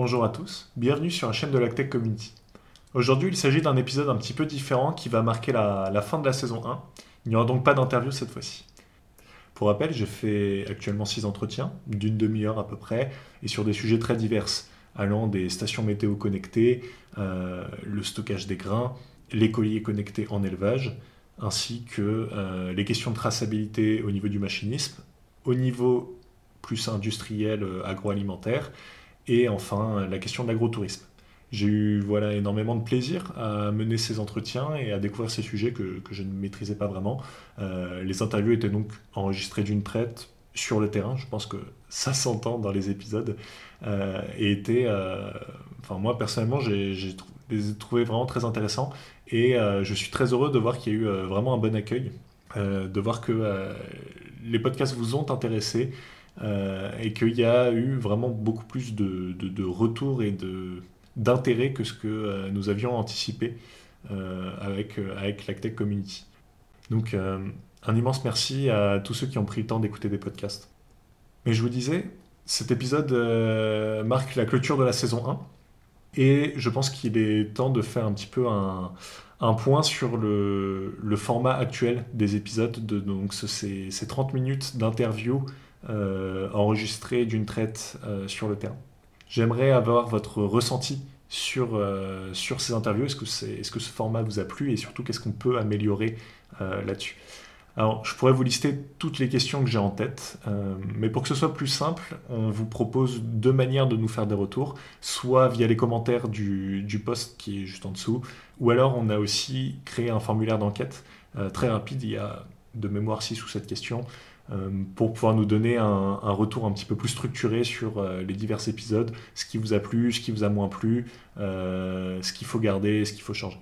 Bonjour à tous, bienvenue sur la chaîne de l'Actech Community. Aujourd'hui, il s'agit d'un épisode un petit peu différent qui va marquer la, la fin de la saison 1. Il n'y aura donc pas d'interview cette fois-ci. Pour rappel, j'ai fait actuellement 6 entretiens, d'une demi-heure à peu près, et sur des sujets très divers, allant des stations météo connectées, euh, le stockage des grains, les colliers connectés en élevage, ainsi que euh, les questions de traçabilité au niveau du machinisme, au niveau plus industriel euh, agroalimentaire, et enfin la question de l'agrotourisme. J'ai eu voilà, énormément de plaisir à mener ces entretiens et à découvrir ces sujets que, que je ne maîtrisais pas vraiment. Euh, les interviews étaient donc enregistrées d'une traite sur le terrain, je pense que ça s'entend dans les épisodes, euh, et étaient, euh, enfin moi personnellement, j'ai les ai trouvés vraiment très intéressants, et euh, je suis très heureux de voir qu'il y a eu euh, vraiment un bon accueil, euh, de voir que les podcasts vous ont intéressé, et qu'il y a eu vraiment beaucoup plus de, de, de retours et d'intérêt que ce que euh, nous avions anticipé euh, avec, euh, avec l'Actech Community. Donc un immense merci à tous ceux qui ont pris le temps d'écouter des podcasts. Mais je vous disais, cet épisode marque la clôture de la saison 1 et je pense qu'il est temps de faire un petit peu un, un point sur le, le, format actuel des épisodes, de, donc ces 30 minutes d'interview euh, enregistrées d'une traite euh, sur le terrain. J'aimerais avoir votre ressenti sur, euh, ces interviews. Est-ce que, ce format vous a plu et surtout qu'est-ce qu'on peut améliorer là-dessus? Alors, je pourrais vous lister toutes les questions que j'ai en tête, mais pour que ce soit plus simple, on vous propose deux manières de nous faire des retours, soit via les commentaires du, du post qui est juste en dessous, ou alors on a aussi créé un formulaire d'enquête très rapide, il y a de mémoire 6 ou 7 questions, pour pouvoir nous donner un, un, retour un petit peu plus structuré sur euh, les divers épisodes, ce qui vous a plu, ce qui vous a moins plu, euh, ce qu'il faut garder, ce qu'il faut changer.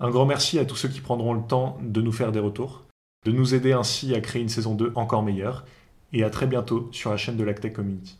Un grand merci à tous ceux qui prendront le temps de nous faire des retours, de nous aider ainsi à créer une saison 2 encore meilleure, et à très bientôt sur la chaîne de l'Actech Community.